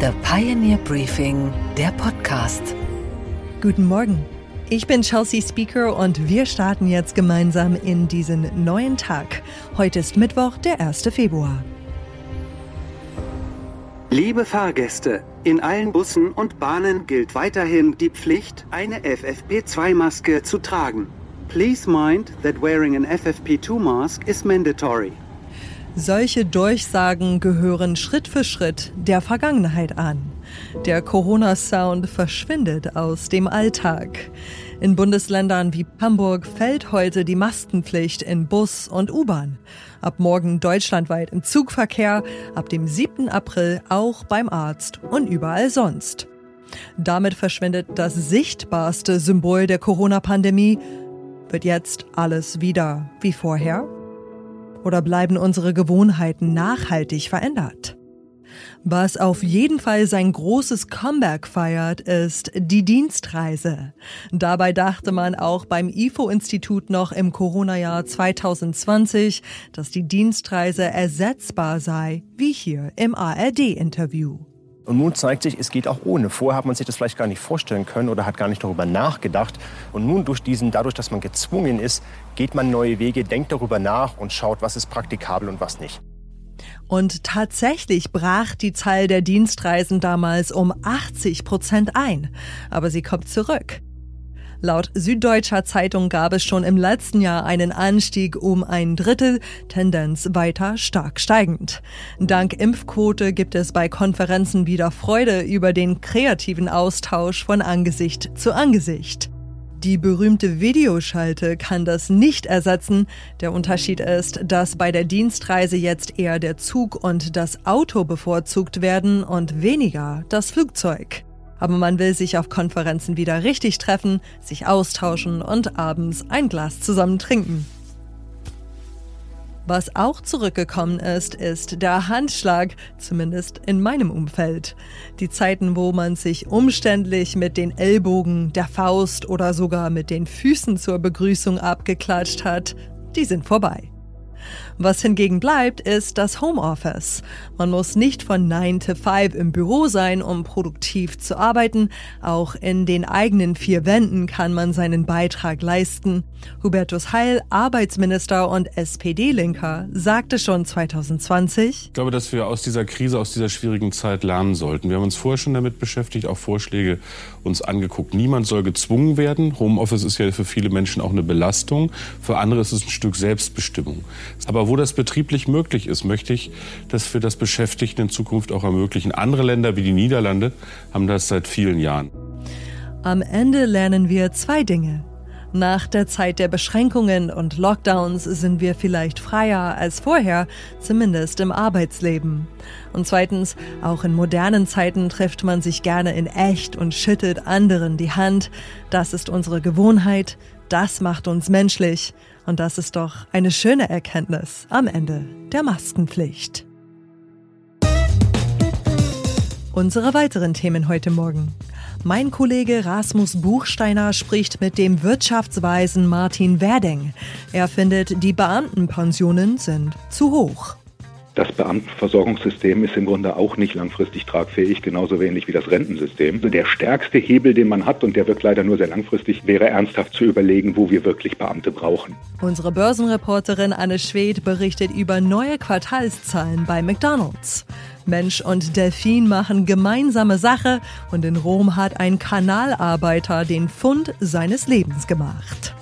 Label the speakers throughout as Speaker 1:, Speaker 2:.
Speaker 1: The Pioneer Briefing, der Podcast.
Speaker 2: Guten Morgen. Ich bin Chelsea Speaker und wir starten jetzt gemeinsam in diesen neuen Tag. Heute ist Mittwoch, der 1. Februar.
Speaker 3: Liebe Fahrgäste, in allen Bussen und Bahnen gilt weiterhin die Pflicht, eine FFP2-Maske zu tragen. Please mind that wearing an FFP2 mask is mandatory.
Speaker 2: Solche Durchsagen gehören Schritt für Schritt der Vergangenheit an. Der Corona-Sound verschwindet aus dem Alltag. In Bundesländern wie Hamburg fällt heute die Maskenpflicht in Bus und U-Bahn. Ab morgen deutschlandweit im Zugverkehr, ab dem 7. April auch beim Arzt und überall sonst. Damit verschwindet das sichtbarste Symbol der Corona-Pandemie. Wird jetzt alles wieder wie vorher? Oder bleiben unsere Gewohnheiten nachhaltig verändert? Was auf jeden Fall sein großes Comeback feiert, ist die Dienstreise. Dabei dachte man auch beim IFO-Institut noch im Corona-Jahr 2020, dass die Dienstreise ersetzbar sei, wie hier im ARD-Interview.
Speaker 4: Und nun zeigt sich, es geht auch ohne. Vorher hat man sich das vielleicht gar nicht vorstellen können oder hat gar nicht darüber nachgedacht. Und nun durch diesen, dadurch, dass man gezwungen ist, geht man neue Wege, denkt darüber nach und schaut, was ist praktikabel und was nicht.
Speaker 2: Und tatsächlich brach die Zahl der Dienstreisen damals um 80 Prozent ein. Aber sie kommt zurück. Laut Süddeutscher Zeitung gab es schon im letzten Jahr einen Anstieg um ein Drittel, Tendenz weiter stark steigend. Dank Impfquote gibt es bei Konferenzen wieder Freude über den kreativen Austausch von Angesicht zu Angesicht. Die berühmte Videoschalte kann das nicht ersetzen. Der Unterschied ist, dass bei der Dienstreise jetzt eher der Zug und das Auto bevorzugt werden und weniger das Flugzeug. Aber man will sich auf Konferenzen wieder richtig treffen, sich austauschen und abends ein Glas zusammen trinken. Was auch zurückgekommen ist, ist der Handschlag, zumindest in meinem Umfeld. Die Zeiten, wo man sich umständlich mit den Ellbogen, der Faust oder sogar mit den Füßen zur Begrüßung abgeklatscht hat, die sind vorbei. Was hingegen bleibt, ist das Homeoffice. Man muss nicht von 9 to 5 im Büro sein, um produktiv zu arbeiten. Auch in den eigenen vier Wänden kann man seinen Beitrag leisten. Hubertus Heil, Arbeitsminister und SPD-Linker, sagte schon 2020,
Speaker 5: Ich glaube, dass wir aus dieser Krise, aus dieser schwierigen Zeit lernen sollten. Wir haben uns vorher schon damit beschäftigt, auch Vorschläge uns angeguckt. Niemand soll gezwungen werden. Homeoffice ist ja für viele Menschen auch eine Belastung. Für andere ist es ein Stück Selbstbestimmung. Aber wo das betrieblich möglich ist, möchte ich, dass wir das Beschäftigten in Zukunft auch ermöglichen. Andere Länder wie die Niederlande haben das seit vielen Jahren.
Speaker 2: Am Ende lernen wir zwei Dinge. Nach der Zeit der Beschränkungen und Lockdowns sind wir vielleicht freier als vorher, zumindest im Arbeitsleben. Und zweitens, auch in modernen Zeiten trifft man sich gerne in echt und schüttet anderen die Hand. Das ist unsere Gewohnheit, das macht uns menschlich. Und das ist doch eine schöne Erkenntnis am Ende der Maskenpflicht. Unsere weiteren Themen heute Morgen. Mein Kollege Rasmus Buchsteiner spricht mit dem Wirtschaftsweisen Martin Werding. Er findet, die Beamtenpensionen sind zu hoch.
Speaker 6: Das Beamtenversorgungssystem ist im Grunde auch nicht langfristig tragfähig, genauso wenig wie das Rentensystem. Also der stärkste Hebel, den man hat, und der wirkt leider nur sehr langfristig, wäre ernsthaft zu überlegen, wo wir wirklich Beamte brauchen.
Speaker 2: Unsere Börsenreporterin Anne Schwedt berichtet über neue Quartalszahlen bei McDonald's. Mensch und Delfin machen gemeinsame Sache und in Rom hat ein Kanalarbeiter den Fund seines Lebens gemacht.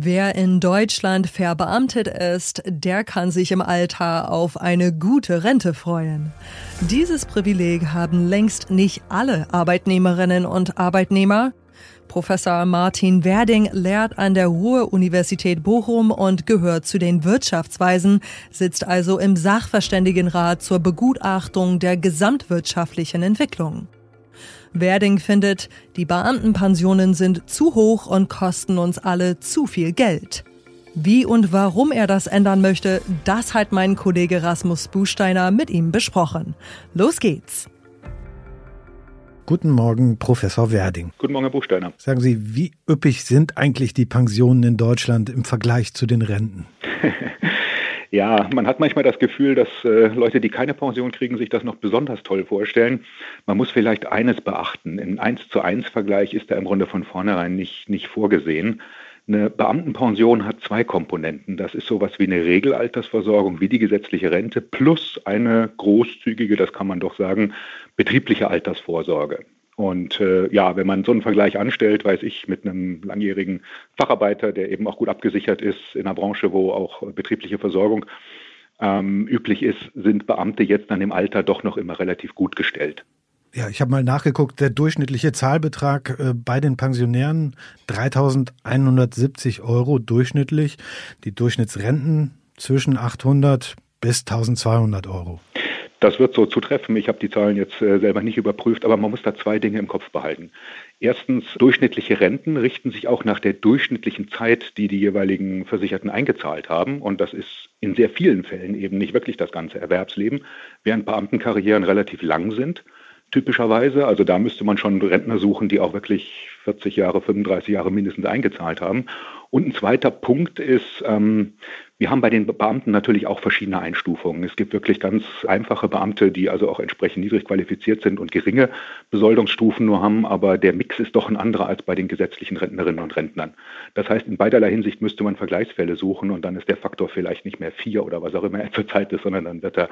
Speaker 2: Wer in Deutschland verbeamtet ist, der kann sich im Alter auf eine gute Rente freuen. Dieses Privileg haben längst nicht alle Arbeitnehmerinnen und Arbeitnehmer. Professor Martin Werding lehrt an der Ruhr-Universität Bochum und gehört zu den Wirtschaftsweisen, sitzt also im Sachverständigenrat zur Begutachtung der gesamtwirtschaftlichen Entwicklung. Werding findet, die Beamtenpensionen sind zu hoch und kosten uns alle zu viel Geld. Wie und warum er das ändern möchte, das hat mein Kollege Rasmus Busteiner mit ihm besprochen. Los geht's!
Speaker 7: Guten Morgen, Professor Werding.
Speaker 6: Guten Morgen, Herr Buchsteiner.
Speaker 7: Sagen Sie, wie üppig sind eigentlich die Pensionen in Deutschland im Vergleich zu den Renten?
Speaker 6: Ja, man hat manchmal das Gefühl, dass äh, Leute, die keine Pension kriegen, sich das noch besonders toll vorstellen. Man muss vielleicht eines beachten. Im 1 zu 1 Vergleich ist da im Grunde von vornherein nicht, nicht vorgesehen. Eine Beamtenpension hat zwei Komponenten. Das ist sowas wie eine Regelaltersversorgung, wie die gesetzliche Rente, plus eine großzügige, das kann man doch sagen, betriebliche Altersvorsorge. Und äh, ja, wenn man so einen Vergleich anstellt, weiß ich, mit einem langjährigen Facharbeiter, der eben auch gut abgesichert ist in einer Branche, wo auch betriebliche Versorgung ähm, üblich ist, sind Beamte jetzt dann im Alter doch noch immer relativ gut gestellt.
Speaker 7: Ja, ich habe mal nachgeguckt, der durchschnittliche Zahlbetrag äh, bei den Pensionären 3.170 Euro durchschnittlich, die Durchschnittsrenten zwischen 800 bis 1.200 Euro.
Speaker 6: Das wird so zutreffen. Ich habe die Zahlen jetzt äh, selber nicht überprüft, aber man muss da zwei Dinge im Kopf behalten. Erstens, durchschnittliche Renten richten sich auch nach der durchschnittlichen Zeit, die die jeweiligen Versicherten eingezahlt haben. Und das ist in sehr vielen Fällen eben nicht wirklich das ganze Erwerbsleben, während Beamtenkarrieren relativ lang sind typischerweise. Also da müsste man schon Rentner suchen, die auch wirklich 40 Jahre, 35 Jahre mindestens eingezahlt haben. Und ein zweiter Punkt ist, ähm, wir haben bei den Beamten natürlich auch verschiedene Einstufungen. Es gibt wirklich ganz einfache Beamte, die also auch entsprechend niedrig qualifiziert sind und geringe Besoldungsstufen nur haben, aber der Mix ist doch ein anderer als bei den gesetzlichen Rentnerinnen und Rentnern. Das heißt, in beiderlei Hinsicht müsste man Vergleichsfälle suchen und dann ist der Faktor vielleicht nicht mehr vier oder was auch immer er zurzeit ist, sondern dann wird er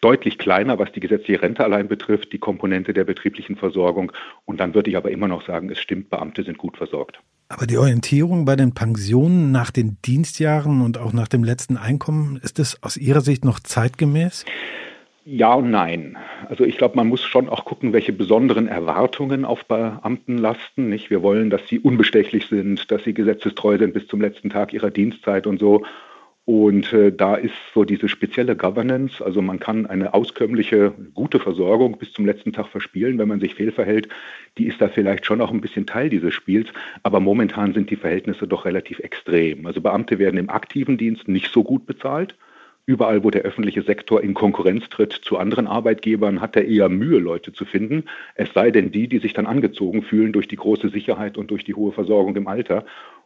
Speaker 6: deutlich kleiner, was die gesetzliche Rente allein betrifft, die Komponente der betrieblichen Versorgung. Und dann würde ich aber immer noch sagen, es stimmt, Beamte sind gut versorgt.
Speaker 7: Aber die Orientierung bei den Pensionen nach den Dienstjahren und auch nach dem letzten Einkommen, ist das aus Ihrer Sicht noch zeitgemäß?
Speaker 6: Ja und nein. Also ich glaube, man muss schon auch gucken, welche besonderen Erwartungen auf Beamten lasten. Nicht? Wir wollen, dass sie unbestechlich sind, dass sie gesetzestreu sind bis zum letzten Tag ihrer Dienstzeit und so. Und äh, da ist so diese spezielle Governance, also man kann eine auskömmliche, gute Versorgung bis zum letzten Tag verspielen, wenn man sich fehlverhält, die ist da vielleicht schon auch ein bisschen Teil dieses Spiels, aber momentan sind die Verhältnisse doch relativ extrem. Also Beamte werden im aktiven Dienst nicht so gut bezahlt. Überall, wo der öffentliche Sektor in Konkurrenz tritt zu anderen Arbeitgebern, hat er eher Mühe, Leute zu finden. Es sei denn die, die sich dann angezogen fühlen durch die große Sicherheit und durch die hohe Versorgung im Alter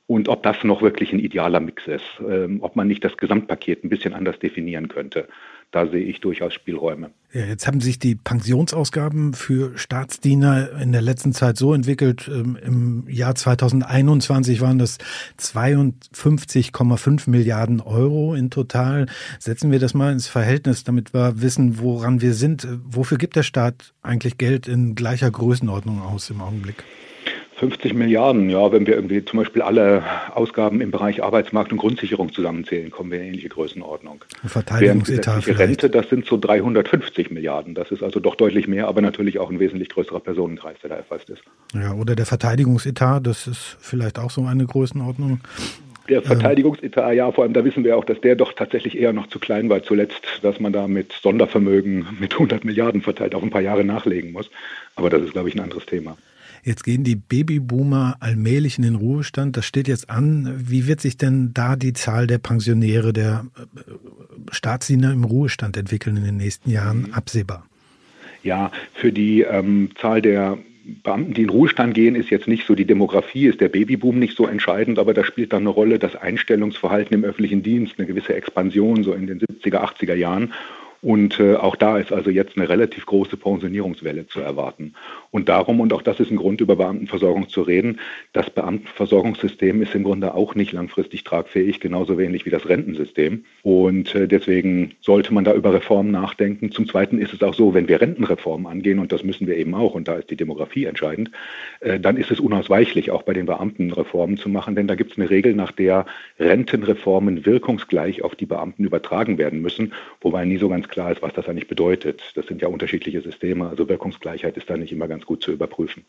Speaker 6: und ob das noch wirklich ein idealer Mix ist, ähm, ob man nicht das Gesamtpaket ein bisschen anders definieren könnte. Da sehe ich durchaus Spielräume.
Speaker 7: Ja, jetzt haben sich die Pensionsausgaben für Staatsdiener in der letzten Zeit so entwickelt. Ähm, Im Jahr 2021 waren das 52,5 Milliarden Euro in total. Setzen wir das mal ins Verhältnis, damit wir wissen, woran wir sind. Wofür gibt der Staat eigentlich Geld in gleicher Größenordnung aus im Augenblick?
Speaker 6: 50 Milliarden, ja, wenn wir irgendwie zum Beispiel alle Ausgaben im Bereich Arbeitsmarkt und Grundsicherung zusammenzählen, kommen wir in ähnliche Größenordnung.
Speaker 7: Verteidigungsetat
Speaker 6: Während Rente, das sind so 350 Milliarden. Das ist also doch deutlich mehr, aber natürlich auch ein wesentlich größerer Personenkreis, der da erfasst ist.
Speaker 7: Ja, oder der Verteidigungsetat, das ist vielleicht auch so eine Größenordnung.
Speaker 6: Der Verteidigungsetat, ja, vor allem da wissen wir auch, dass der doch tatsächlich eher noch zu klein war zuletzt, dass man da mit Sondervermögen mit 100 Milliarden verteilt auf ein paar Jahre nachlegen muss. Aber das ist, glaube ich, ein anderes Thema.
Speaker 7: Jetzt gehen die Babyboomer allmählich in den Ruhestand. Das steht jetzt an. Wie wird sich denn da die Zahl der Pensionäre, der äh, Staatsdiener im Ruhestand entwickeln in den nächsten Jahren mhm. absehbar?
Speaker 6: Ja, für die ähm, Zahl der Beamten, die in Ruhestand gehen, ist jetzt nicht so die Demografie, ist der Babyboom nicht so entscheidend, aber da spielt dann eine Rolle das Einstellungsverhalten im öffentlichen Dienst, eine gewisse Expansion so in den 70er, 80er Jahren. Und äh, auch da ist also jetzt eine relativ große Pensionierungswelle zu erwarten. Und darum, und auch das ist ein Grund, über Beamtenversorgung zu reden, das Beamtenversorgungssystem ist im Grunde auch nicht langfristig tragfähig, genauso wenig wie das Rentensystem. Und äh, deswegen sollte man da über Reformen nachdenken. Zum Zweiten ist es auch so, wenn wir Rentenreformen angehen, und das müssen wir eben auch, und da ist die Demografie entscheidend, äh, dann ist es unausweichlich, auch bei den Beamten Reformen zu machen, denn da gibt es eine Regel, nach der Rentenreformen wirkungsgleich auf die Beamten übertragen werden müssen, wobei nie so ganz klar ist, was das eigentlich bedeutet. Das sind ja unterschiedliche Systeme, also Wirkungsgleichheit ist da nicht immer ganz gut zu überprüfen.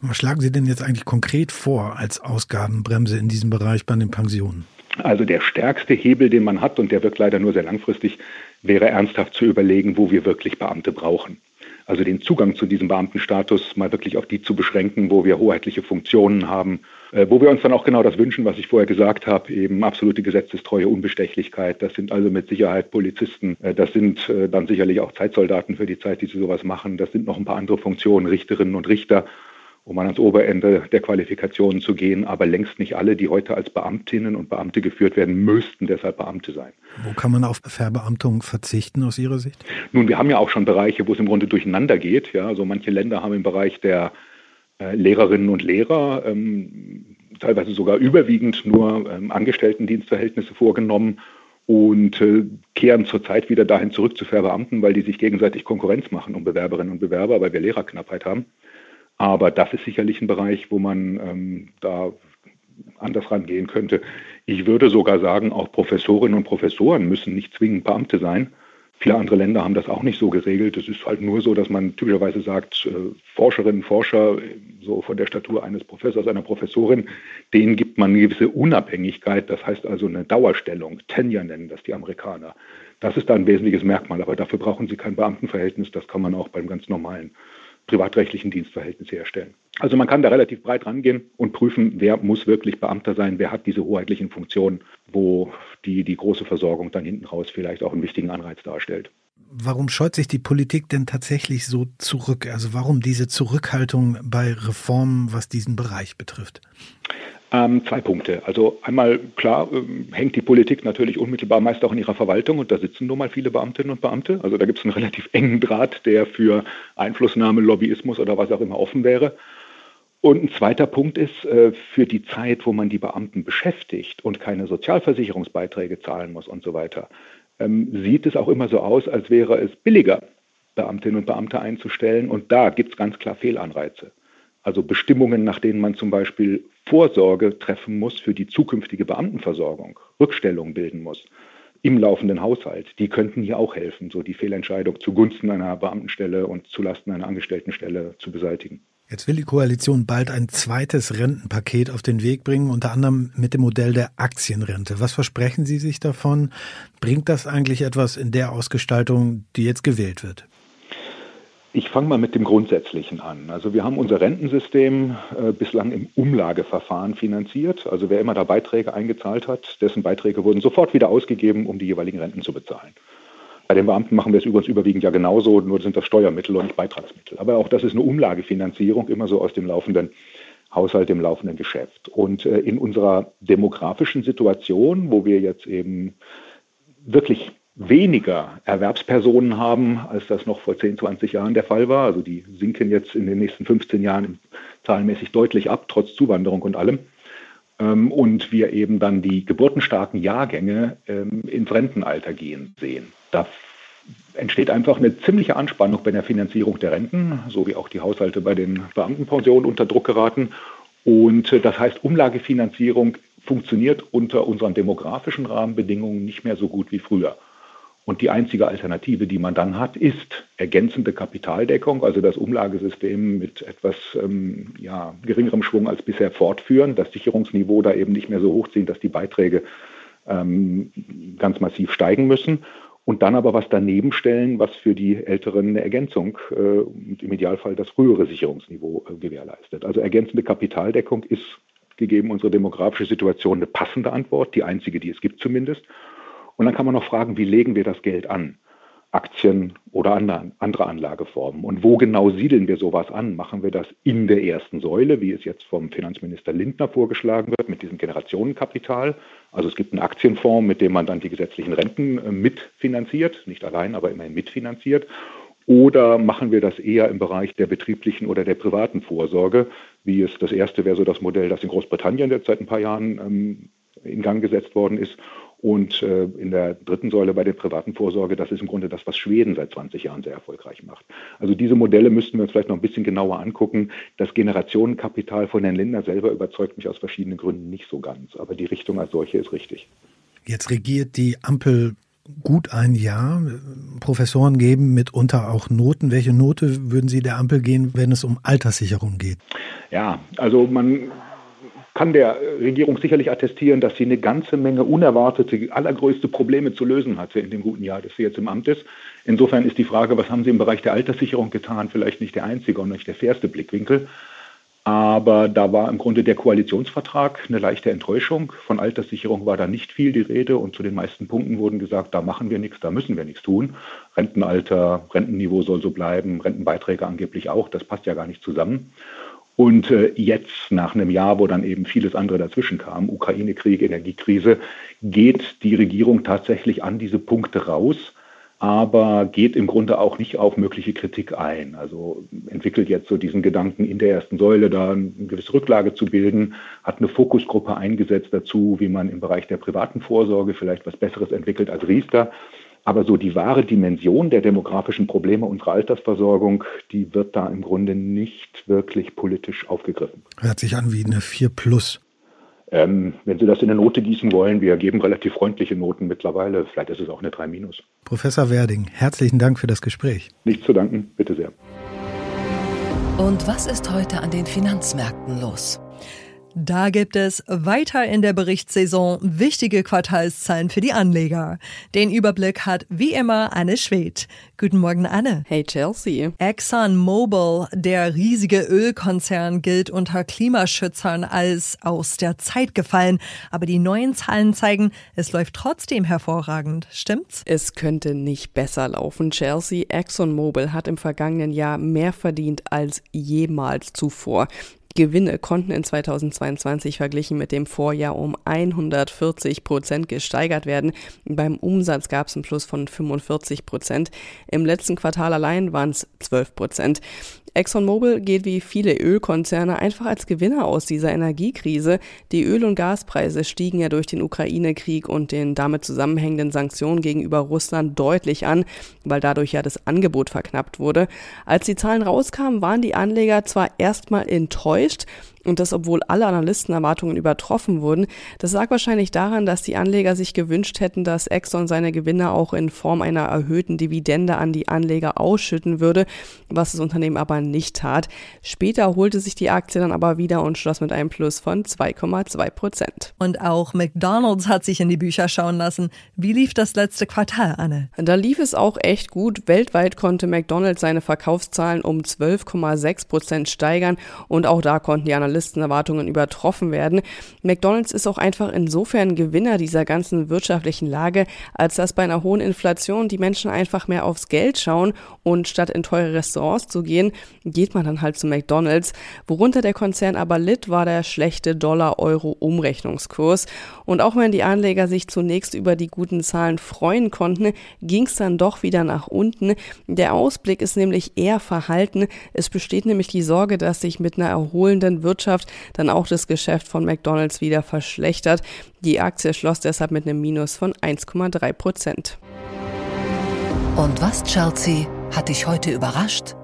Speaker 7: Was schlagen Sie denn jetzt eigentlich konkret vor als Ausgabenbremse in diesem Bereich bei den Pensionen?
Speaker 6: Also der stärkste Hebel, den man hat, und der wirkt leider nur sehr langfristig, wäre ernsthaft zu überlegen, wo wir wirklich Beamte brauchen. Also den Zugang zu diesem Beamtenstatus mal wirklich auf die zu beschränken, wo wir hoheitliche Funktionen haben, äh, wo wir uns dann auch genau das wünschen, was ich vorher gesagt habe, eben absolute Gesetzestreue, Unbestechlichkeit. Das sind also mit Sicherheit Polizisten, äh, das sind äh, dann sicherlich auch Zeitsoldaten für die Zeit, die sie sowas machen. Das sind noch ein paar andere Funktionen, Richterinnen und Richter. Um ans Oberende der Qualifikationen zu gehen. Aber längst nicht alle, die heute als Beamtinnen und Beamte geführt werden, müssten deshalb Beamte sein.
Speaker 7: Wo kann man auf Verbeamtung verzichten aus Ihrer Sicht?
Speaker 6: Nun, wir haben ja auch schon Bereiche, wo es im Grunde durcheinander geht. Ja, also manche Länder haben im Bereich der äh, Lehrerinnen und Lehrer ähm, teilweise sogar überwiegend nur ähm, Angestelltendienstverhältnisse vorgenommen und äh, kehren zurzeit wieder dahin zurück zu Verbeamten, weil die sich gegenseitig Konkurrenz machen um Bewerberinnen und Bewerber, weil wir Lehrerknappheit haben. Aber das ist sicherlich ein Bereich, wo man ähm, da anders rangehen könnte. Ich würde sogar sagen, auch Professorinnen und Professoren müssen nicht zwingend Beamte sein. Viele andere Länder haben das auch nicht so geregelt. Es ist halt nur so, dass man typischerweise sagt, äh, Forscherinnen, Forscher, so von der Statur eines Professors, einer Professorin, denen gibt man eine gewisse Unabhängigkeit. Das heißt also eine Dauerstellung. Tenure nennen das die Amerikaner. Das ist da ein wesentliches Merkmal. Aber dafür brauchen sie kein Beamtenverhältnis. Das kann man auch beim ganz normalen privatrechtlichen Dienstverhältnisse herstellen. Also man kann da relativ breit rangehen und prüfen, wer muss wirklich Beamter sein, wer hat diese hoheitlichen Funktionen, wo die, die große Versorgung dann hinten raus vielleicht auch einen wichtigen Anreiz darstellt.
Speaker 7: Warum scheut sich die Politik denn tatsächlich so zurück? Also warum diese Zurückhaltung bei Reformen, was diesen Bereich betrifft?
Speaker 6: Ähm, zwei Punkte. Also einmal klar ähm, hängt die Politik natürlich unmittelbar meist auch in ihrer Verwaltung und da sitzen nun mal viele Beamtinnen und Beamte. Also da gibt es einen relativ engen Draht, der für Einflussnahme, Lobbyismus oder was auch immer offen wäre. Und ein zweiter Punkt ist, äh, für die Zeit, wo man die Beamten beschäftigt und keine Sozialversicherungsbeiträge zahlen muss und so weiter, ähm, sieht es auch immer so aus, als wäre es billiger, Beamtinnen und Beamte einzustellen. Und da gibt es ganz klar Fehlanreize. Also Bestimmungen, nach denen man zum Beispiel Vorsorge treffen muss für die zukünftige Beamtenversorgung, Rückstellung bilden muss im laufenden Haushalt, die könnten hier auch helfen, so die Fehlentscheidung zugunsten einer Beamtenstelle und zulasten einer Angestelltenstelle zu beseitigen.
Speaker 7: Jetzt will die Koalition bald ein zweites Rentenpaket auf den Weg bringen, unter anderem mit dem Modell der Aktienrente. Was versprechen Sie sich davon? Bringt das eigentlich etwas in der Ausgestaltung, die jetzt gewählt wird?
Speaker 6: Ich fange mal mit dem Grundsätzlichen an. Also wir haben unser Rentensystem äh, bislang im Umlageverfahren finanziert. Also wer immer da Beiträge eingezahlt hat, dessen Beiträge wurden sofort wieder ausgegeben, um die jeweiligen Renten zu bezahlen. Bei den Beamten machen wir es übrigens überwiegend ja genauso, nur sind das Steuermittel und nicht Beitragsmittel. Aber auch das ist eine Umlagefinanzierung, immer so aus dem laufenden Haushalt, dem laufenden Geschäft. Und äh, in unserer demografischen Situation, wo wir jetzt eben wirklich weniger Erwerbspersonen haben, als das noch vor 10, 20 Jahren der Fall war. Also die sinken jetzt in den nächsten 15 Jahren zahlenmäßig deutlich ab, trotz Zuwanderung und allem. Ähm, und wir eben dann die geburtenstarken Jahrgänge ähm, ins Rentenalter gehen sehen. Da entsteht einfach eine ziemliche Anspannung bei der Finanzierung der Renten, so wie auch die Haushalte bei den Beamtenpensionen unter Druck geraten. Und äh, das heißt, Umlagefinanzierung funktioniert unter unseren demografischen Rahmenbedingungen nicht mehr so gut wie früher. Und die einzige Alternative, die man dann hat, ist ergänzende Kapitaldeckung, also das Umlagesystem mit etwas ähm, ja, geringerem Schwung als bisher fortführen, das Sicherungsniveau da eben nicht mehr so hochziehen, dass die Beiträge ähm, ganz massiv steigen müssen. Und dann aber was daneben stellen, was für die Älteren eine Ergänzung äh, und im Idealfall das frühere Sicherungsniveau äh, gewährleistet. Also ergänzende Kapitaldeckung ist gegeben unsere demografische Situation eine passende Antwort, die einzige, die es gibt zumindest. Und dann kann man noch fragen, wie legen wir das Geld an? Aktien oder andere Anlageformen. Und wo genau siedeln wir sowas an? Machen wir das in der ersten Säule, wie es jetzt vom Finanzminister Lindner vorgeschlagen wird, mit diesem Generationenkapital? Also es gibt einen Aktienfonds, mit dem man dann die gesetzlichen Renten äh, mitfinanziert, nicht allein, aber immerhin mitfinanziert. Oder machen wir das eher im Bereich der betrieblichen oder der privaten Vorsorge, wie es das erste wäre so das Modell, das in Großbritannien jetzt seit ein paar Jahren ähm, in Gang gesetzt worden ist. Und äh, in der dritten Säule bei der privaten Vorsorge, das ist im Grunde das, was Schweden seit 20 Jahren sehr erfolgreich macht. Also diese Modelle müssten wir uns vielleicht noch ein bisschen genauer angucken. Das Generationenkapital von Herrn Lindner selber überzeugt mich aus verschiedenen Gründen nicht so ganz. Aber die Richtung als solche ist richtig.
Speaker 7: Jetzt regiert die Ampel gut ein Jahr. Professoren geben mitunter auch Noten. Welche Note würden Sie der Ampel gehen, wenn es um Alterssicherung geht?
Speaker 6: Ja, also man kann der Regierung sicherlich attestieren, dass sie eine ganze Menge unerwartete, allergrößte Probleme zu lösen hatte in dem guten Jahr, das sie jetzt im Amt ist. Insofern ist die Frage, was haben sie im Bereich der Alterssicherung getan, vielleicht nicht der einzige und nicht der fairste Blickwinkel. Aber da war im Grunde der Koalitionsvertrag eine leichte Enttäuschung. Von Alterssicherung war da nicht viel die Rede und zu den meisten Punkten wurden gesagt, da machen wir nichts, da müssen wir nichts tun. Rentenalter, Rentenniveau soll so bleiben, Rentenbeiträge angeblich auch, das passt ja gar nicht zusammen. Und äh, jetzt, nach einem Jahr, wo dann eben vieles andere dazwischen kam, Ukraine-Krieg, Energiekrise, geht die Regierung tatsächlich an diese Punkte raus aber geht im Grunde auch nicht auf mögliche Kritik ein. Also entwickelt jetzt so diesen Gedanken, in der ersten Säule da eine gewisse Rücklage zu bilden, hat eine Fokusgruppe eingesetzt dazu, wie man im Bereich der privaten Vorsorge vielleicht was Besseres entwickelt als Riester. Aber so die wahre Dimension der demografischen Probleme unserer Altersversorgung, die wird da im Grunde nicht wirklich politisch aufgegriffen.
Speaker 7: Hört sich an wie eine 4 Plus.
Speaker 6: Ähm, wenn Sie das in eine Note gießen wollen, wir geben relativ freundliche Noten mittlerweile. Vielleicht ist es auch eine 3 minus.
Speaker 7: Professor Werding, herzlichen Dank für das Gespräch.
Speaker 6: Nicht zu danken, bitte sehr.
Speaker 1: Und was ist heute an den Finanzmärkten los?
Speaker 2: Da gibt es weiter in der Berichtssaison wichtige Quartalszahlen für die Anleger. Den Überblick hat wie immer Anne Schwedt. Guten Morgen, Anne.
Speaker 8: Hey, Chelsea.
Speaker 2: ExxonMobil, der riesige Ölkonzern, gilt unter Klimaschützern als aus der Zeit gefallen. Aber die neuen Zahlen zeigen, es läuft trotzdem hervorragend. Stimmt's?
Speaker 8: Es könnte nicht besser laufen, Chelsea. ExxonMobil hat im vergangenen Jahr mehr verdient als jemals zuvor. Gewinne konnten in 2022 verglichen mit dem Vorjahr um 140 Prozent gesteigert werden. Beim Umsatz gab es einen Plus von 45 Prozent. Im letzten Quartal allein waren es 12 Prozent. ExxonMobil geht wie viele Ölkonzerne einfach als Gewinner aus dieser Energiekrise. Die Öl- und Gaspreise stiegen ja durch den Ukraine-Krieg und den damit zusammenhängenden Sanktionen gegenüber Russland deutlich an, weil dadurch ja das Angebot verknappt wurde. Als die Zahlen rauskamen, waren die Anleger zwar erstmal enttäuscht, und das, obwohl alle Analystenerwartungen übertroffen wurden. Das lag wahrscheinlich daran, dass die Anleger sich gewünscht hätten, dass Exxon seine Gewinne auch in Form einer erhöhten Dividende an die Anleger ausschütten würde, was das Unternehmen aber nicht tat. Später holte sich die Aktie dann aber wieder und schloss mit einem Plus von 2,2 Prozent.
Speaker 2: Und auch McDonald's hat sich in die Bücher schauen lassen. Wie lief das letzte Quartal, Anne?
Speaker 8: Da lief es auch echt gut. Weltweit konnte McDonald's seine Verkaufszahlen um 12,6 Prozent steigern und auch da konnten die Analysten Analystenerwartungen übertroffen werden. McDonald's ist auch einfach insofern Gewinner dieser ganzen wirtschaftlichen Lage, als dass bei einer hohen Inflation die Menschen einfach mehr aufs Geld schauen und statt in teure Restaurants zu gehen, geht man dann halt zu McDonald's. Worunter der Konzern aber litt, war der schlechte Dollar-Euro-Umrechnungskurs. Und auch wenn die Anleger sich zunächst über die guten Zahlen freuen konnten, ging es dann doch wieder nach unten. Der Ausblick ist nämlich eher verhalten. Es besteht nämlich die Sorge, dass sich mit einer erholenden Wirtschaft Wirtschaft dann auch das Geschäft von McDonald's wieder verschlechtert. Die Aktie schloss deshalb mit einem Minus von 1,3 Prozent.
Speaker 1: Und was, Chelsea, hat dich heute überrascht?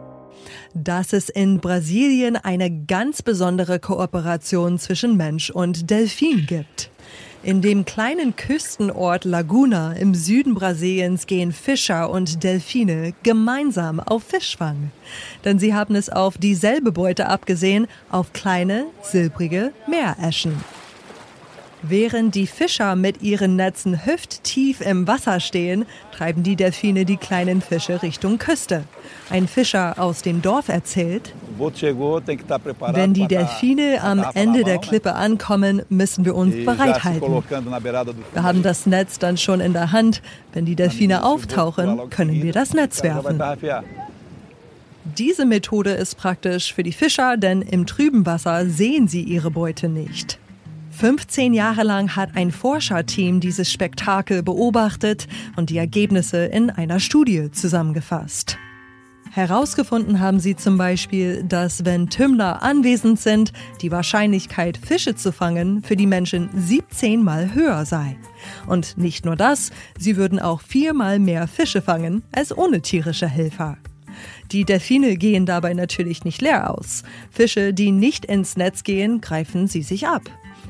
Speaker 2: dass es in Brasilien eine ganz besondere Kooperation zwischen Mensch und Delfin gibt. In dem kleinen Küstenort Laguna im Süden Brasiliens gehen Fischer und Delfine gemeinsam auf Fischfang. Denn sie haben es auf dieselbe Beute abgesehen, auf kleine, silbrige Meereschen. Während die Fischer mit ihren Netzen hüfttief im Wasser stehen, treiben die Delfine die kleinen Fische Richtung Küste. Ein Fischer aus dem Dorf erzählt, wenn die Delfine am Ende der Klippe ankommen, müssen wir uns bereithalten. Wir haben das Netz dann schon in der Hand. Wenn die Delfine auftauchen, können wir das Netz werfen. Diese Methode ist praktisch für die Fischer, denn im trüben Wasser sehen sie ihre Beute nicht. 15 Jahre lang hat ein Forscherteam dieses Spektakel beobachtet und die Ergebnisse in einer Studie zusammengefasst. Herausgefunden haben sie zum Beispiel, dass wenn Tümmler anwesend sind, die Wahrscheinlichkeit, Fische zu fangen, für die Menschen 17 mal höher sei. Und nicht nur das, sie würden auch viermal mehr Fische fangen als ohne tierische Helfer. Die Delfine gehen dabei natürlich nicht leer aus. Fische, die nicht ins Netz gehen, greifen sie sich ab.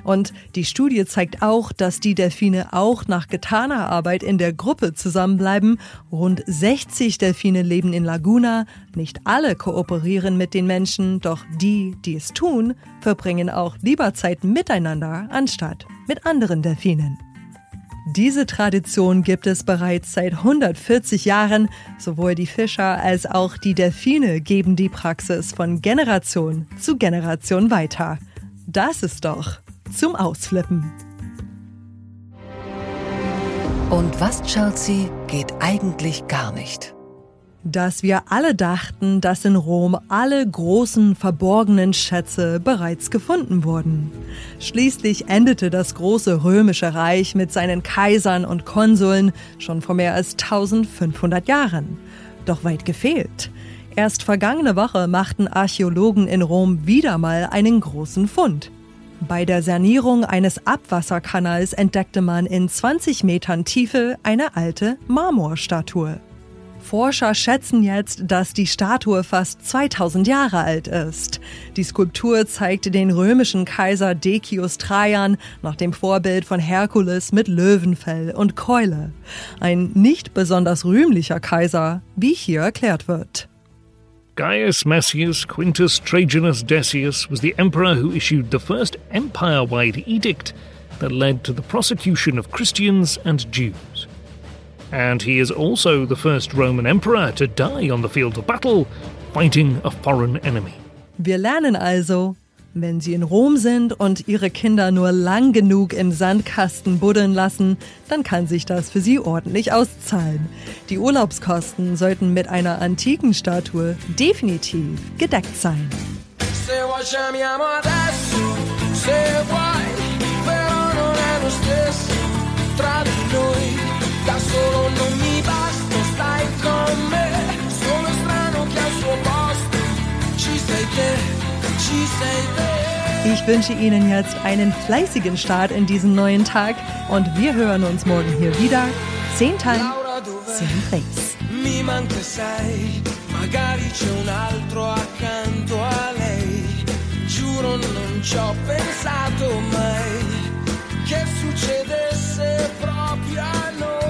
Speaker 2: Und die Studie zeigt auch, dass die Delfine auch nach getaner Arbeit in der Gruppe zusammenbleiben. Rund 60 Delfine leben in Laguna. Nicht alle kooperieren mit den Menschen, doch die, die es tun, verbringen auch lieber Zeit miteinander anstatt mit anderen Delfinen. Diese Tradition gibt es bereits seit 140 Jahren. Sowohl die Fischer als auch die Delfine geben die Praxis von Generation zu Generation weiter. Das ist doch zum Ausflippen.
Speaker 1: Und was, Chelsea, geht eigentlich gar nicht?
Speaker 9: dass wir alle dachten, dass in Rom alle großen verborgenen Schätze bereits gefunden wurden. Schließlich endete das große römische Reich mit seinen Kaisern und Konsuln schon vor mehr als 1500 Jahren. Doch weit gefehlt. Erst vergangene Woche machten Archäologen in Rom wieder mal einen großen Fund. Bei der Sanierung eines Abwasserkanals entdeckte man in 20 Metern Tiefe eine alte Marmorstatue. Forscher schätzen jetzt, dass die Statue fast 2000 Jahre alt ist. Die Skulptur zeigt den römischen Kaiser Decius Trajan nach dem Vorbild von Herkules mit Löwenfell und Keule. Ein nicht besonders rühmlicher Kaiser, wie hier erklärt wird.
Speaker 10: Gaius Massius Quintus Trajanus Decius was the emperor who issued the first empire-wide edict that led to the prosecution of Christians and Jews. and he is also the first Roman emperor to die on the field of battle fighting a foreign enemy.
Speaker 9: Wir lernen also, wenn Sie in Rom sind und Ihre Kinder nur lang genug im Sandkasten buddeln lassen, dann kann sich das für Sie ordentlich auszahlen. Die Urlaubskosten sollten mit einer antiken Statue definitiv gedeckt sein. Se Da solo non mi basta, stai con me. Ich wünsche Ihnen jetzt einen fleißigen Start in diesen neuen Tag und wir hören uns morgen hier wieder. Same time, same place. Mi manca sei, magari c'è un altro accanto a lei. Giuro non ci ho pensato mai che succedesse proprio a noi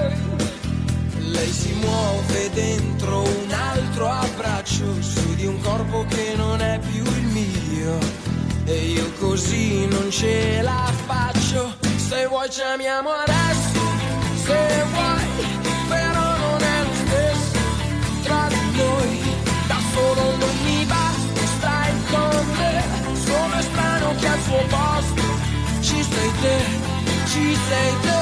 Speaker 9: lei si muove dentro un altro abbraccio su di un corpo che non è così non ce la faccio. Se vuoi ci adesso se vuoi però non è lo stesso. Tra di noi da solo non mi basta stai con me. Sono strano che al suo posto ci sei te ci sei te